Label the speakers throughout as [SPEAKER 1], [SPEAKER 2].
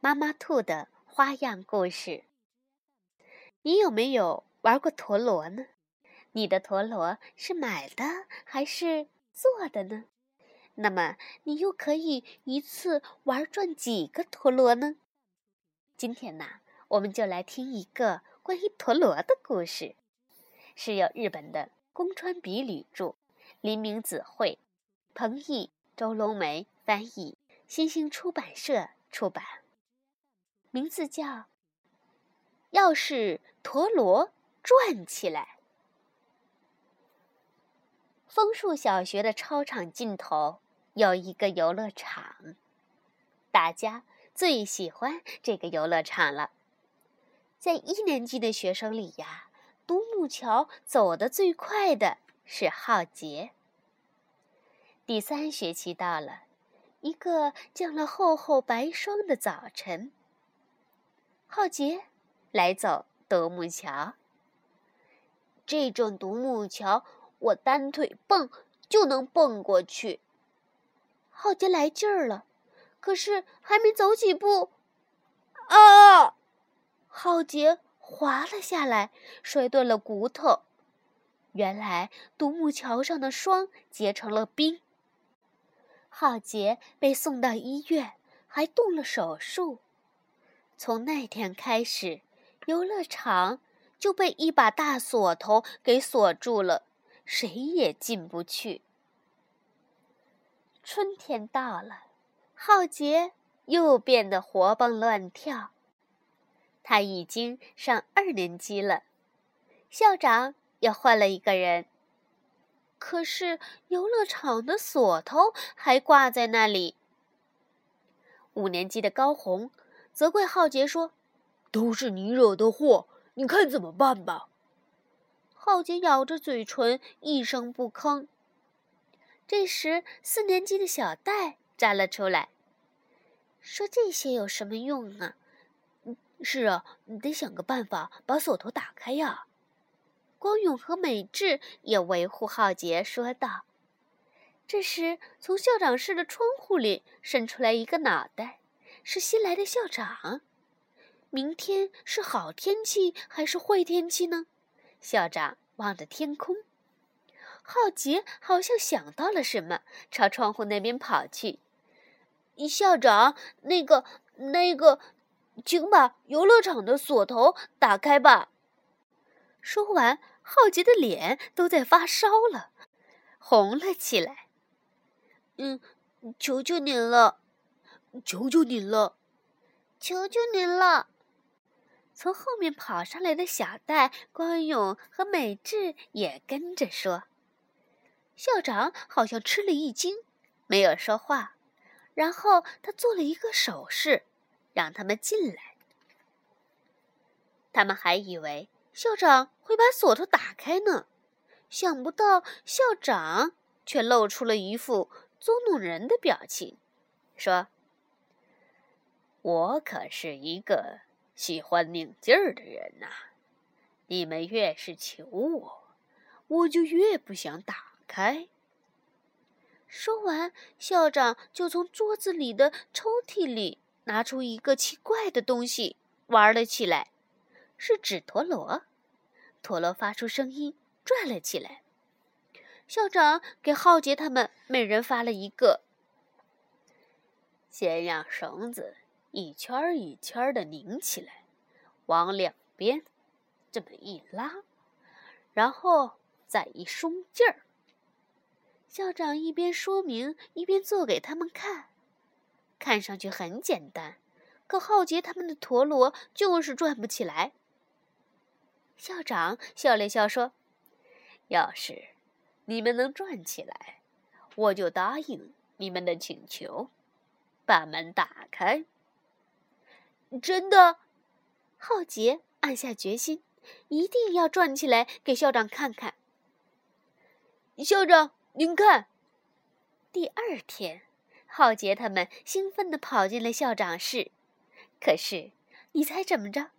[SPEAKER 1] 妈妈兔的花样故事。你有没有玩过陀螺呢？你的陀螺是买的还是做的呢？那么你又可以一次玩转几个陀螺呢？今天呢，我们就来听一个关于陀螺的故事，是由日本的宫川比吕著，林明子绘，彭毅、周龙梅翻译，新兴出版社出版。名字叫“要是陀螺转起来”。枫树小学的操场尽头有一个游乐场，大家最喜欢这个游乐场了。在一年级的学生里呀，独木桥走得最快的是浩杰。第三学期到了，一个降了厚厚白霜的早晨。浩杰，来走独木桥。这种独木桥，我单腿蹦就能蹦过去。浩杰来劲儿了，可是还没走几步，啊！浩杰滑了下来，摔断了骨头。原来独木桥上的霜结成了冰。浩杰被送到医院，还动了手术。从那天开始，游乐场就被一把大锁头给锁住了，谁也进不去。春天到了，浩杰又变得活蹦乱跳。他已经上二年级了，校长也换了一个人，可是游乐场的锁头还挂在那里。五年级的高红。责怪浩杰说：“都是你惹的祸，你看怎么办吧。”浩杰咬着嘴唇，一声不吭。这时，四年级的小戴站了出来，说：“这些有什么用啊？”“是啊，你得想个办法把锁头打开呀。”光勇和美智也维护浩杰，说道。这时，从校长室的窗户里伸出来一个脑袋。是新来的校长，明天是好天气还是坏天气呢？校长望着天空，浩杰好像想到了什么，朝窗户那边跑去。校长，那个、那个，请把游乐场的锁头打开吧。说完，浩杰的脸都在发烧了，红了起来。嗯，求求您了。求求您了，求求您了！从后面跑上来的小戴、关勇和美智也跟着说。校长好像吃了一惊，没有说话。然后他做了一个手势，让他们进来。他们还以为校长会把锁头打开呢，想不到校长却露出了一副捉弄人的表情，说。我可是一个喜欢拧劲儿的人呐！你们越是求我，我就越不想打开。说完，校长就从桌子里的抽屉里拿出一个奇怪的东西，玩了起来，是纸陀螺。陀螺发出声音，转了起来。校长给浩杰他们每人发了一个，先让绳子。一圈儿一圈儿的拧起来，往两边这么一拉，然后再一松劲儿。校长一边说明，一边做给他们看。看上去很简单，可浩杰他们的陀螺就是转不起来。校长笑了笑说：“要是你们能转起来，我就答应你们的请求，把门打开。”真的？浩杰暗下决心，一定要转起来给校长看看。校长，您看。第二天，浩杰他们兴奋地跑进了校长室。可是，你猜怎么着？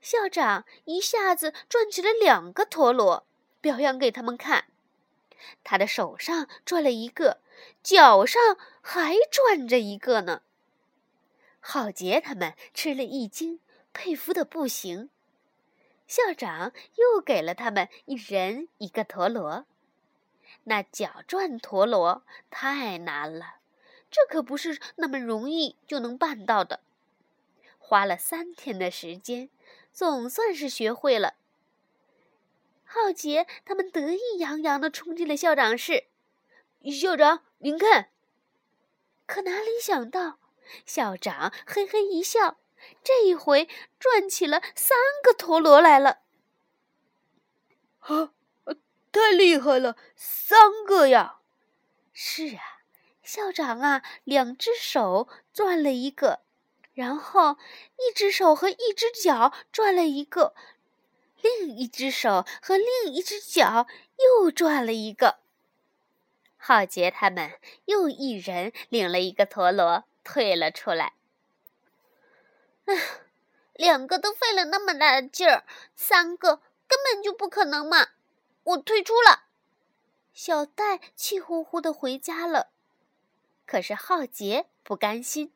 [SPEAKER 1] 校长一下子转起了两个陀螺，表扬给他们看。他的手上转了一个，脚上还转着一个呢。浩杰他们吃了一惊，佩服的不行。校长又给了他们一人一个陀螺。那脚转陀螺太难了，这可不是那么容易就能办到的。花了三天的时间，总算是学会了。浩杰他们得意洋洋地冲进了校长室。校长，您看。可哪里想到，校长嘿嘿一笑，这一回转起了三个陀螺来了。啊，太厉害了，三个呀！是啊，校长啊，两只手转了一个。然后，一只手和一只脚转了一个，另一只手和另一只脚又转了一个。浩杰他们又一人领了一个陀螺退了出来。唉，两个都费了那么大的劲儿，三个根本就不可能嘛！我退出了。小戴气呼呼的回家了。可是浩杰不甘心。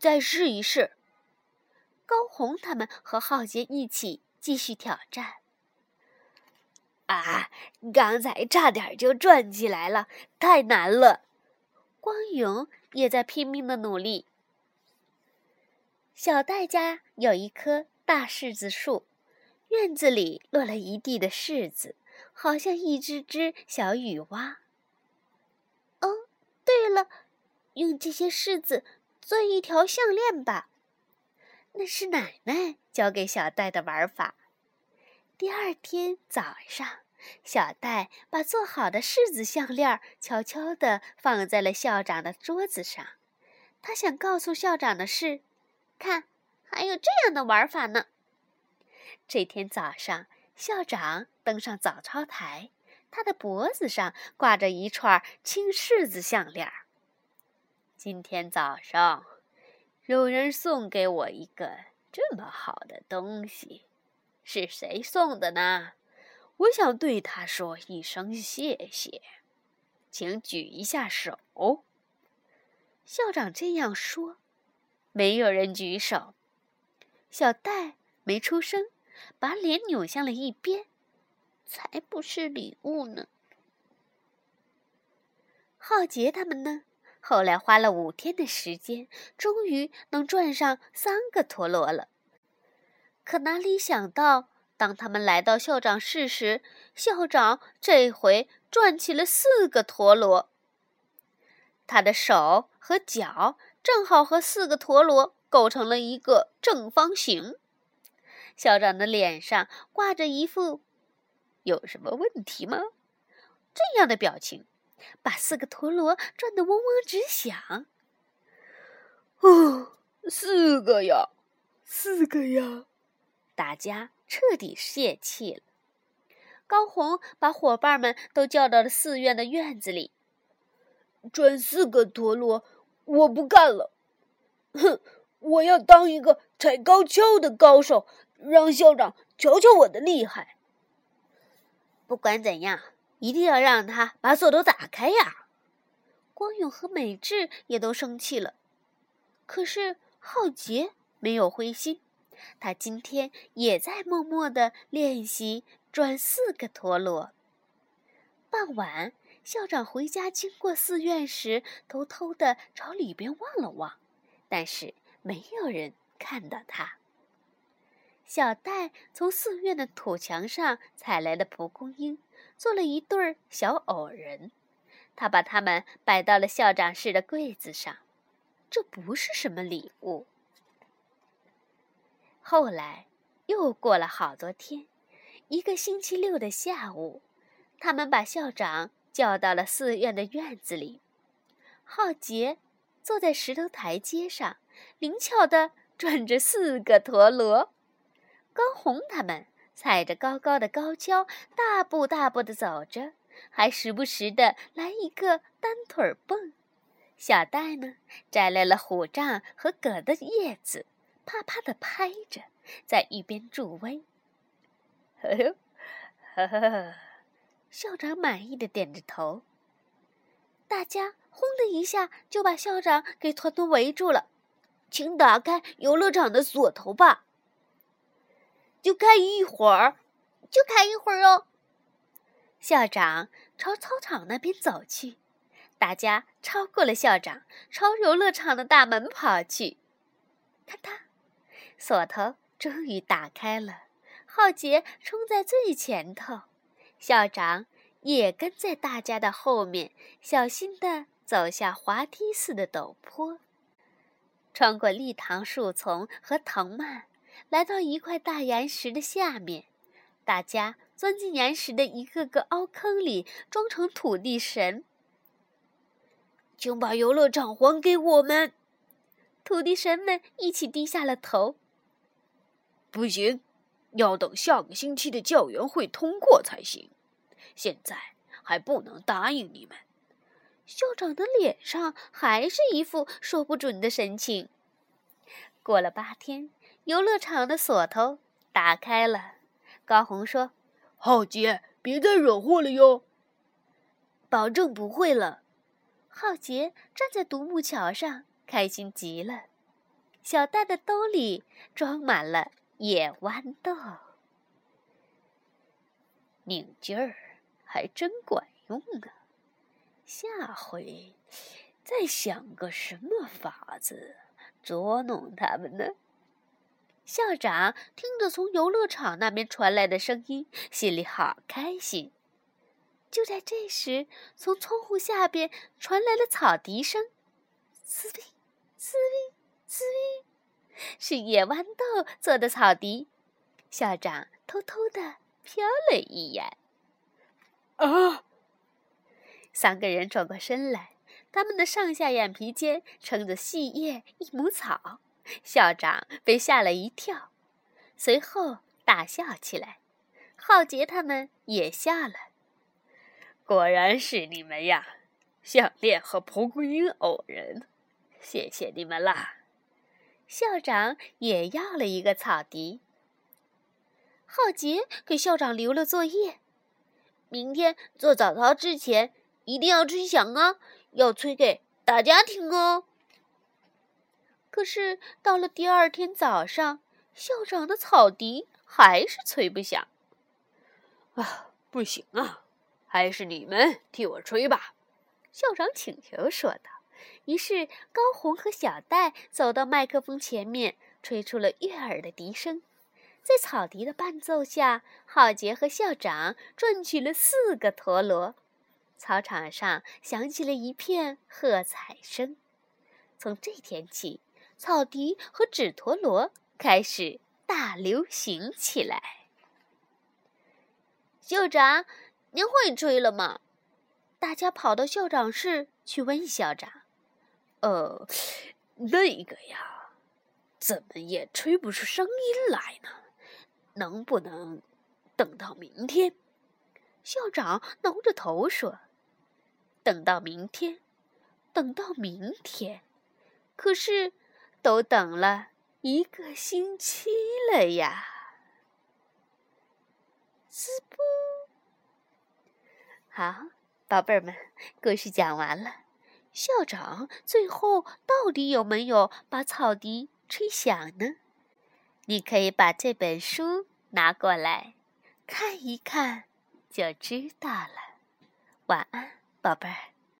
[SPEAKER 1] 再试一试。高红他们和浩杰一起继续挑战。啊，刚才差点就转起来了，太难了。光勇也在拼命的努力。小戴家有一棵大柿子树，院子里落了一地的柿子，好像一只只小雨蛙。哦，对了，用这些柿子。做一条项链吧，那是奶奶教给小戴的玩法。第二天早上，小戴把做好的柿子项链悄悄地放在了校长的桌子上。他想告诉校长的是：看，还有这样的玩法呢。这天早上，校长登上早操台，他的脖子上挂着一串青柿子项链。今天早上，有人送给我一个这么好的东西，是谁送的呢？我想对他说一声谢谢，请举一下手。校长这样说，没有人举手。小戴没出声，把脸扭向了一边。才不是礼物呢！浩杰他们呢？后来花了五天的时间，终于能转上三个陀螺了。可哪里想到，当他们来到校长室时，校长这回转起了四个陀螺。他的手和脚正好和四个陀螺构成了一个正方形。校长的脸上挂着一副“有什么问题吗”这样的表情。把四个陀螺转得嗡嗡直响。哦，四个呀，四个呀！大家彻底泄气了。高红把伙伴们都叫到了寺院的院子里。转四个陀螺，我不干了！哼，我要当一个踩高跷的高手，让校长瞧瞧我的厉害。不管怎样。一定要让他把锁都打开呀！光勇和美智也都生气了，可是浩杰没有灰心，他今天也在默默的练习转四个陀螺。傍晚，校长回家经过寺院时，偷偷的朝里边望了望，但是没有人看到他。小戴从寺院的土墙上采来了蒲公英。做了一对儿小偶人，他把它们摆到了校长室的柜子上。这不是什么礼物。后来又过了好多天，一个星期六的下午，他们把校长叫到了寺院的院子里。浩杰坐在石头台阶上，灵巧地转着四个陀螺。高红他们踩着高高的高跷，大步大步的走着，还时不时的来一个单腿蹦。小戴呢，摘来了虎杖和葛的叶子，啪啪的拍着，在一边助威。呵呵，呵呵，校长满意的点着头。大家轰的一下就把校长给团团围住了，请打开游乐场的锁头吧。就开一会儿，就开一会儿哦。校长朝操场那边走去。大家超过了校长，朝游乐场的大门跑去。咔嗒，锁头终于打开了。浩杰冲在最前头，校长也跟在大家的后面，小心地走下滑梯似的陡坡，穿过立堂树丛和藤蔓，来到一块大岩石的下面。大家钻进岩石的一个个凹坑里，装成土地神。请把游乐场还给我们！土地神们一起低下了头。
[SPEAKER 2] 不行，要等下个星期的教员会通过才行。现在还不能答应你们。
[SPEAKER 1] 校长的脸上还是一副说不准的神情。过了八天，游乐场的锁头打开了。高红说：“
[SPEAKER 2] 浩杰，别再惹祸了哟。”
[SPEAKER 1] 保证不会了。浩杰站在独木桥上，开心极了。小戴的兜里装满了野豌豆，
[SPEAKER 2] 拧劲儿还真管用啊！下回再想个什么法子捉弄他们呢？
[SPEAKER 1] 校长听着从游乐场那边传来的声音，心里好开心。就在这时，从窗户下边传来了草笛声，滋哩滋哩滋哩，是野豌豆做的草笛。校长偷偷的瞟了一眼，
[SPEAKER 2] 啊！
[SPEAKER 1] 三个人转过身来，他们的上下眼皮间撑着细叶一亩草。校长被吓了一跳，随后大笑起来。浩杰他们也笑了。
[SPEAKER 2] 果然是你们呀，项链和蒲公英偶人，谢谢你们啦！
[SPEAKER 1] 校长也要了一个草笛。浩杰给校长留了作业，明天做早操之前一定要吹响啊，要吹给大家听哦。可是到了第二天早上，校长的草笛还是吹不响。
[SPEAKER 2] 啊，不行啊！还是你们替我吹吧，
[SPEAKER 1] 校长请求说道。于是高红和小戴走到麦克风前面，吹出了悦耳的笛声。在草笛的伴奏下，浩杰和校长转起了四个陀螺，操场上响起了一片喝彩声。从这天起，草笛和纸陀螺开始大流行起来。校长。您会吹了吗？大家跑到校长室去问校长。
[SPEAKER 2] 呃，那个呀，怎么也吹不出声音来呢？能不能等到明天？
[SPEAKER 1] 校长挠着头说：“等到明天，等到明天。可是，都等了一个星期了呀。”滋不。好，宝贝儿们，故事讲完了。校长最后到底有没有把草笛吹响呢？你可以把这本书拿过来看一看，就知道了。晚安，宝贝儿。